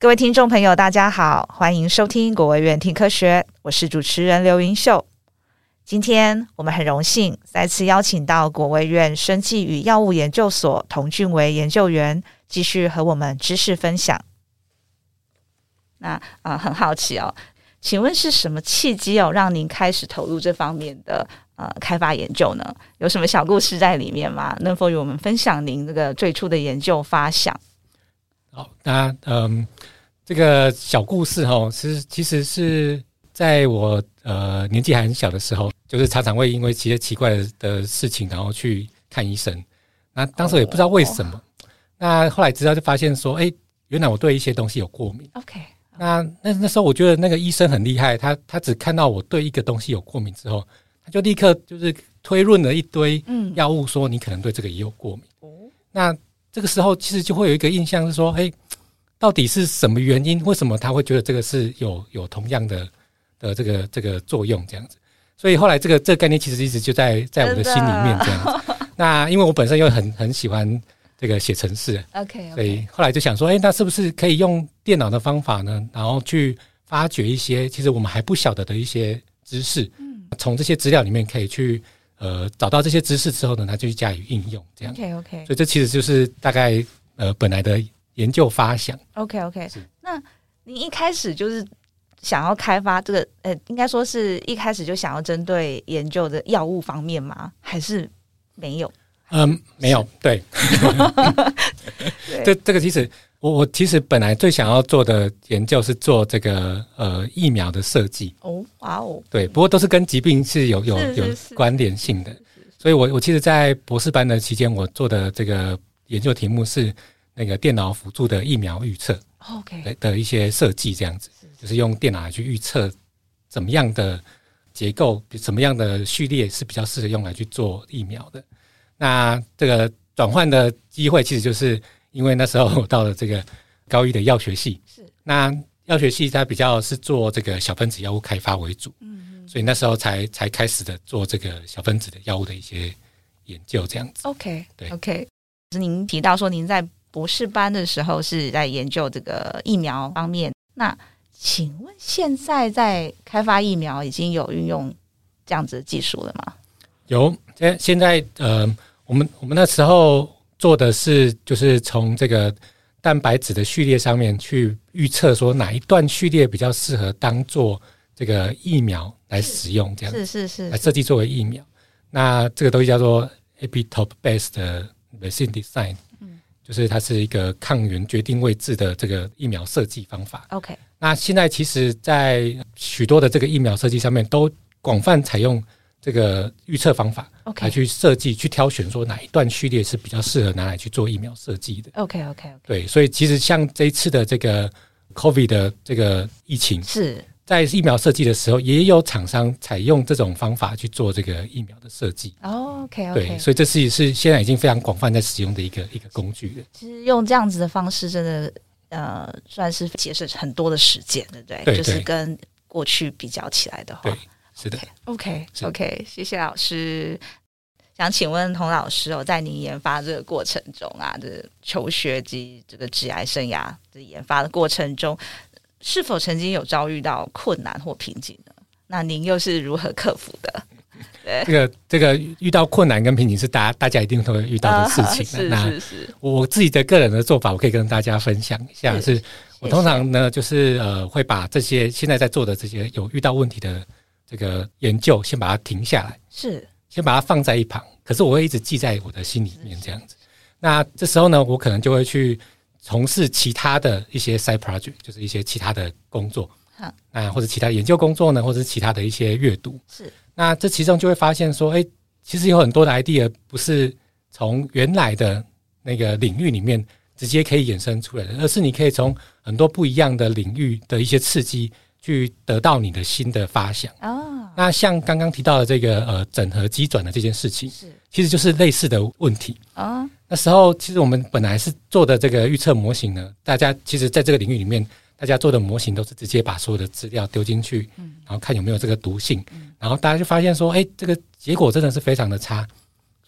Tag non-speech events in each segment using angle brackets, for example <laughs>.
各位听众朋友，大家好，欢迎收听国卫院听科学，我是主持人刘云秀。今天我们很荣幸再次邀请到国卫院生技与药物研究所童俊维研究员，继续和我们知识分享。那啊、很好奇哦，请问是什么契机哦，让您开始投入这方面的呃开发研究呢？有什么小故事在里面吗？能否与我们分享您这个最初的研究发想？好，那嗯，这个小故事哈，其实其实是在我呃年纪还很小的时候，就是常常会因为一些奇怪的事情，然后去看医生。那当时也不知道为什么。Oh. 那后来知道就发现说，哎，原来我对一些东西有过敏。OK，那那那时候我觉得那个医生很厉害，他他只看到我对一个东西有过敏之后，他就立刻就是推论了一堆药物，说你可能对这个也有过敏。哦、嗯，那。这个时候其实就会有一个印象是说，哎，到底是什么原因？为什么他会觉得这个是有有同样的的这个这个作用这样子？所以后来这个这个概念其实一直就在在我的心里面这样子。<laughs> 那因为我本身又很很喜欢这个写程式，OK，所以后来就想说，哎，那是不是可以用电脑的方法呢？然后去发掘一些其实我们还不晓得的一些知识，嗯，从这些资料里面可以去。呃，找到这些知识之后呢，他就去加以应用，这样。OK OK。所以这其实就是大概呃本来的研究发想。OK OK。那你一开始就是想要开发这个，呃，应该说是一开始就想要针对研究的药物方面吗？还是没有？嗯，没有。对。<laughs> <laughs> 这这个其实。我我其实本来最想要做的研究是做这个呃疫苗的设计。哦，哇哦，对，不过都是跟疾病是有有有关联性的，所以我我其实，在博士班的期间，我做的这个研究题目是那个电脑辅助的疫苗预测，OK。的一些设计，这样子就是用电脑来去预测怎么样的结构，什么样的序列是比较适合用来去做疫苗的。那这个转换的机会其实就是。因为那时候到了这个高一的药学系，是那药学系它比较是做这个小分子药物开发为主，嗯，所以那时候才才开始的做这个小分子的药物的一些研究，这样子。OK，对，OK。是您提到说您在博士班的时候是在研究这个疫苗方面，那请问现在在开发疫苗已经有运用这样子的技术了吗？有，现现在呃，我们我们那时候。做的是就是从这个蛋白质的序列上面去预测说哪一段序列比较适合当做这个疫苗来使用，这样子是是是来设计作为疫苗。那这个东西叫做 epitope-based vaccine design，嗯，就是它是一个抗原决定位置的这个疫苗设计方法。OK，那现在其实，在许多的这个疫苗设计上面都广泛采用。这个预测方法来去设计、去挑选，说哪一段序列是比较适合拿来去做疫苗设计的。OK OK OK 对，所以其实像这一次的这个 COVID 的这个疫情，是在疫苗设计的时候，也有厂商采用这种方法去做这个疫苗的设计。OK，OK，对，所以这是是现在已经非常广泛在使用的一个一个工具了。其实用这样子的方式，真的呃，算是节省很多的时间，对不对？对，就是跟过去比较起来的话。是的 okay, 谢谢老师。想请问童老师哦，在您研发这个过程中啊，这个求学及这个职癌生涯的研发的过程中，是否曾经有遭遇到困难或瓶颈呢？那您又是如何克服的？<laughs> 对，这个这个遇到困难跟瓶颈是大家大家一定都会遇到的事情。啊、<laughs> 是是是，我自己的个人的做法，我可以跟大家分享一下。是，是我通常呢，就是呃，会把这些现在在做的这些有遇到问题的。这个研究先把它停下来，是先把它放在一旁。可是我会一直记在我的心里面，这样子。那这时候呢，我可能就会去从事其他的一些 side project，就是一些其他的工作，啊，那或者其他研究工作呢，或者是其他的一些阅读。是，那这其中就会发现说，哎，其实有很多的 idea 不是从原来的那个领域里面直接可以衍生出来的，而是你可以从很多不一样的领域的一些刺激。去得到你的新的发想哦。那像刚刚提到的这个呃整合机转的这件事情，是其实就是类似的问题哦。那时候其实我们本来是做的这个预测模型呢，大家其实在这个领域里面，大家做的模型都是直接把所有的资料丢进去，嗯，然后看有没有这个毒性，嗯，然后大家就发现说，哎，这个结果真的是非常的差，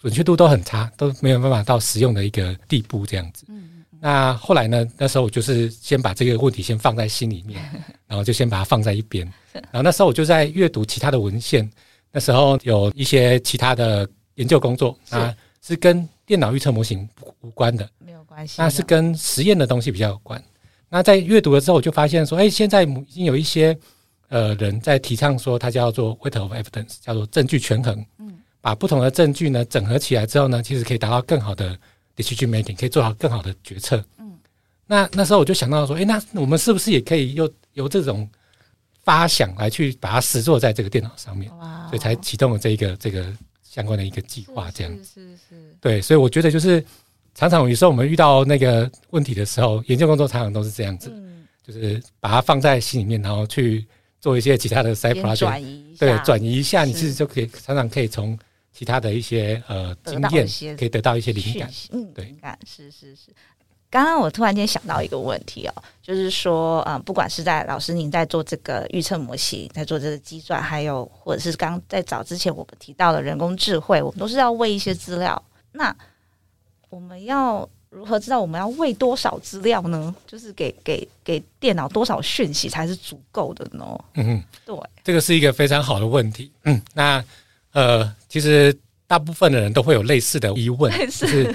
准确度都很差，都没有办法到实用的一个地步这样子。嗯，那后来呢，那时候我就是先把这个问题先放在心里面，<laughs> 然后就先把它放在一边。然后那时候我就在阅读其他的文献，那时候有一些其他的研究工作啊，是跟电脑预测模型无关的，没有关系。那是跟实验的东西比较有关。那在阅读了之后，我就发现说，哎，现在已经有一些呃人在提倡说，它叫做 weight of evidence，叫做证据权衡。嗯，把不同的证据呢整合起来之后呢，其实可以达到更好的 decision making，可以做好更好的决策。嗯，那那时候我就想到说，哎，那我们是不是也可以用由这种发想来去把它实做在这个电脑上面？哇，所以才启动了这一个这个相关的一个计划，这样是是是。对，所以我觉得就是常常有时候我们遇到那个问题的时候，研究工作常常都是这样子，就是把它放在心里面，然后去做一些其他的 side project，对，转移一下，你其实就可以常常可以从其他的一些呃经验可以得到一些灵感，嗯，对，灵感是是是。刚刚我突然间想到一个问题哦，就是说，嗯，不管是在老师您在做这个预测模型，在做这个计算，还有或者是刚在早之前我们提到的人工智慧，我们都是要喂一些资料。那我们要如何知道我们要喂多少资料呢？就是给给给电脑多少讯息才是足够的呢？嗯哼，对，这个是一个非常好的问题。嗯，那呃，其实大部分的人都会有类似的疑问，<laughs> 是。就是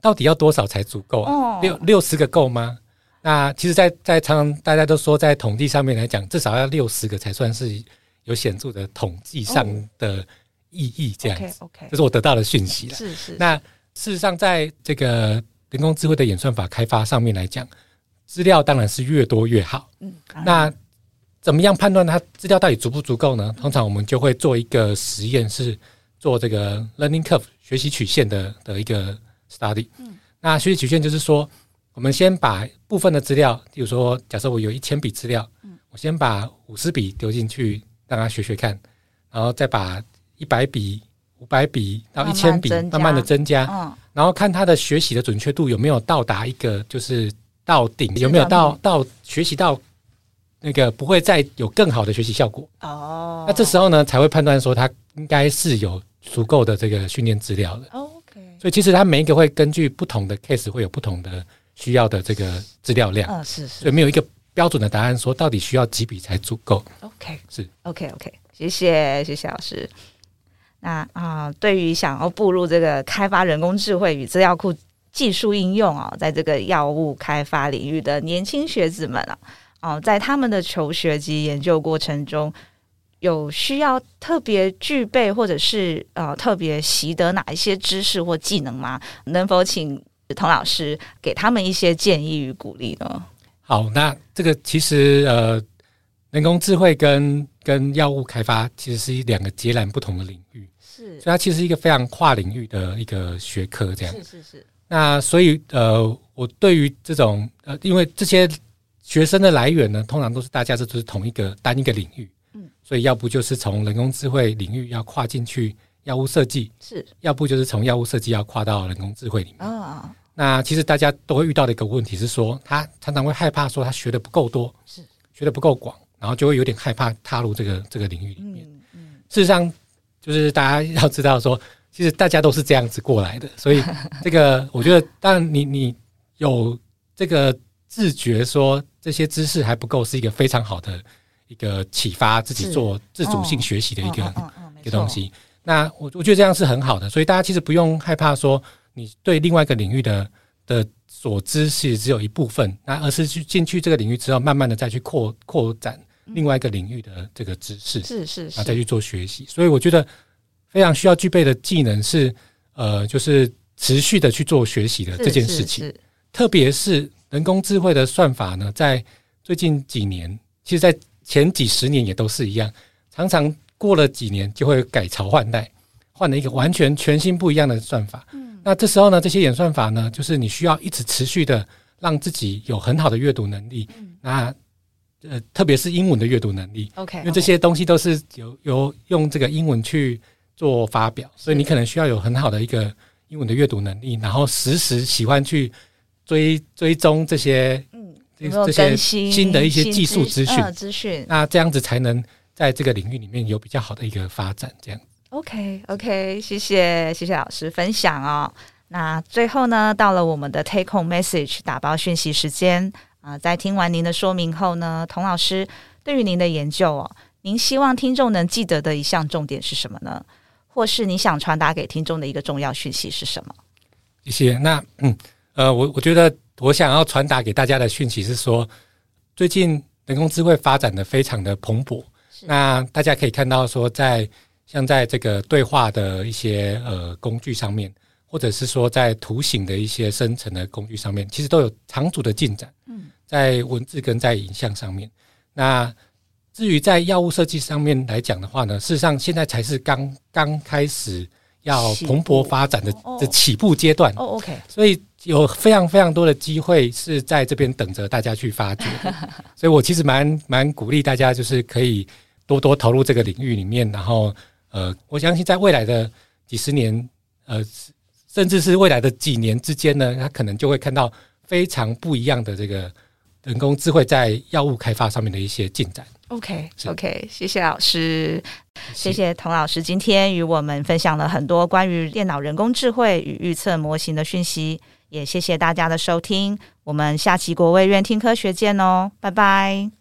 到底要多少才足够啊？六六十个够吗？那其实在，在在常常大家都说，在统计上面来讲，至少要六十个才算是有显著的统计上的意义。这样子，OK，这是我得到的讯息了。是是。那事实上，在这个人工智慧的演算法开发上面来讲，资料当然是越多越好。嗯。那怎么样判断它资料到底足不足够呢？通常我们就会做一个实验，是做这个 learning curve 学习曲线的的一个。study，嗯，那学习曲线就是说，我们先把部分的资料，比如说，假设我有一千笔资料，嗯，我先把五十笔丢进去，让他学学看，然后再把一百笔、五百笔到一千笔慢慢的增加，嗯，然后看他的学习的准确度有没有到达一个就是到顶，有没有到到学习到那个不会再有更好的学习效果。哦，那这时候呢才会判断说他应该是有足够的这个训练资料的。哦。所以其实他每一个会根据不同的 case 会有不同的需要的这个资料量，嗯，是是，所以没有一个标准的答案说到底需要几笔才足够。OK，是。OK OK，谢谢谢谢老师。那啊、呃，对于想要步入这个开发人工智慧与资料库技术应用啊，在这个药物开发领域的年轻学子们啊，哦、呃，在他们的求学及研究过程中。有需要特别具备或者是呃特别习得哪一些知识或技能吗？能否请童老师给他们一些建议与鼓励呢？好，那这个其实呃，人工智慧跟跟药物开发其实是一两个截然不同的领域，是，所以它其实是一个非常跨领域的一个学科，这样是是是。那所以呃，我对于这种呃，因为这些学生的来源呢，通常都是大家这都是同一个单一个领域。所以，要不就是从人工智慧领域要跨进去药物设计，是；要不就是从药物设计要跨到人工智慧里面。啊，那其实大家都会遇到的一个问题是说，他常常会害怕说他学的不够多，是学的不够广，然后就会有点害怕踏入这个这个领域里面。嗯，事实上，就是大家要知道说，其实大家都是这样子过来的。所以，这个我觉得，当然你你有这个自觉说这些知识还不够，是一个非常好的。一个启发自己做自主性学习的一个一个东西，那我我觉得这样是很好的，所以大家其实不用害怕说你对另外一个领域的的所知是只有一部分，那而是去进去这个领域之后，慢慢的再去扩扩展另外一个领域的这个知识，是是，然后再去做学习。所以我觉得非常需要具备的技能是呃，就是持续的去做学习的这件事情，特别是人工智慧的算法呢，在最近几年，其实，在前几十年也都是一样，常常过了几年就会改朝换代，换了一个完全全新不一样的算法。嗯，那这时候呢，这些演算法呢，就是你需要一直持续的让自己有很好的阅读能力。嗯，那呃，特别是英文的阅读能力。OK，因为这些东西都是有有用这个英文去做发表，所以你可能需要有很好的一个英文的阅读能力，然后时时喜欢去追追踪这些嗯。这些新的一些技术资讯，资讯，那这样子才能在这个领域里面有比较好的一个发展。这样。OK，OK，谢谢，谢谢老师分享哦。那最后呢，到了我们的 Take Home Message 打包讯息时间啊、呃，在听完您的说明后呢，童老师对于您的研究哦，您希望听众能记得的一项重点是什么呢？或是你想传达给听众的一个重要讯息是什么？谢谢。那嗯呃，我我觉得我想要传达给大家的讯息是说，最近人工智慧发展的非常的蓬勃。那大家可以看到说，在像在这个对话的一些呃工具上面，或者是说在图形的一些生成的工具上面，其实都有长足的进展。嗯，在文字跟在影像上面，那。至于在药物设计上面来讲的话呢，事实上现在才是刚刚开始要蓬勃发展的的起步阶段。哦，OK，所以有非常非常多的机会是在这边等着大家去发掘。<laughs> 所以我其实蛮蛮鼓励大家，就是可以多多投入这个领域里面。然后，呃，我相信在未来的几十年，呃，甚至是未来的几年之间呢，他可能就会看到非常不一样的这个人工智慧在药物开发上面的一些进展。OK，OK，okay, okay, 谢谢老师，谢谢童老师今天与我们分享了很多关于电脑人工智慧与预测模型的讯息，也谢谢大家的收听，我们下期国卫院听科学见哦，拜拜。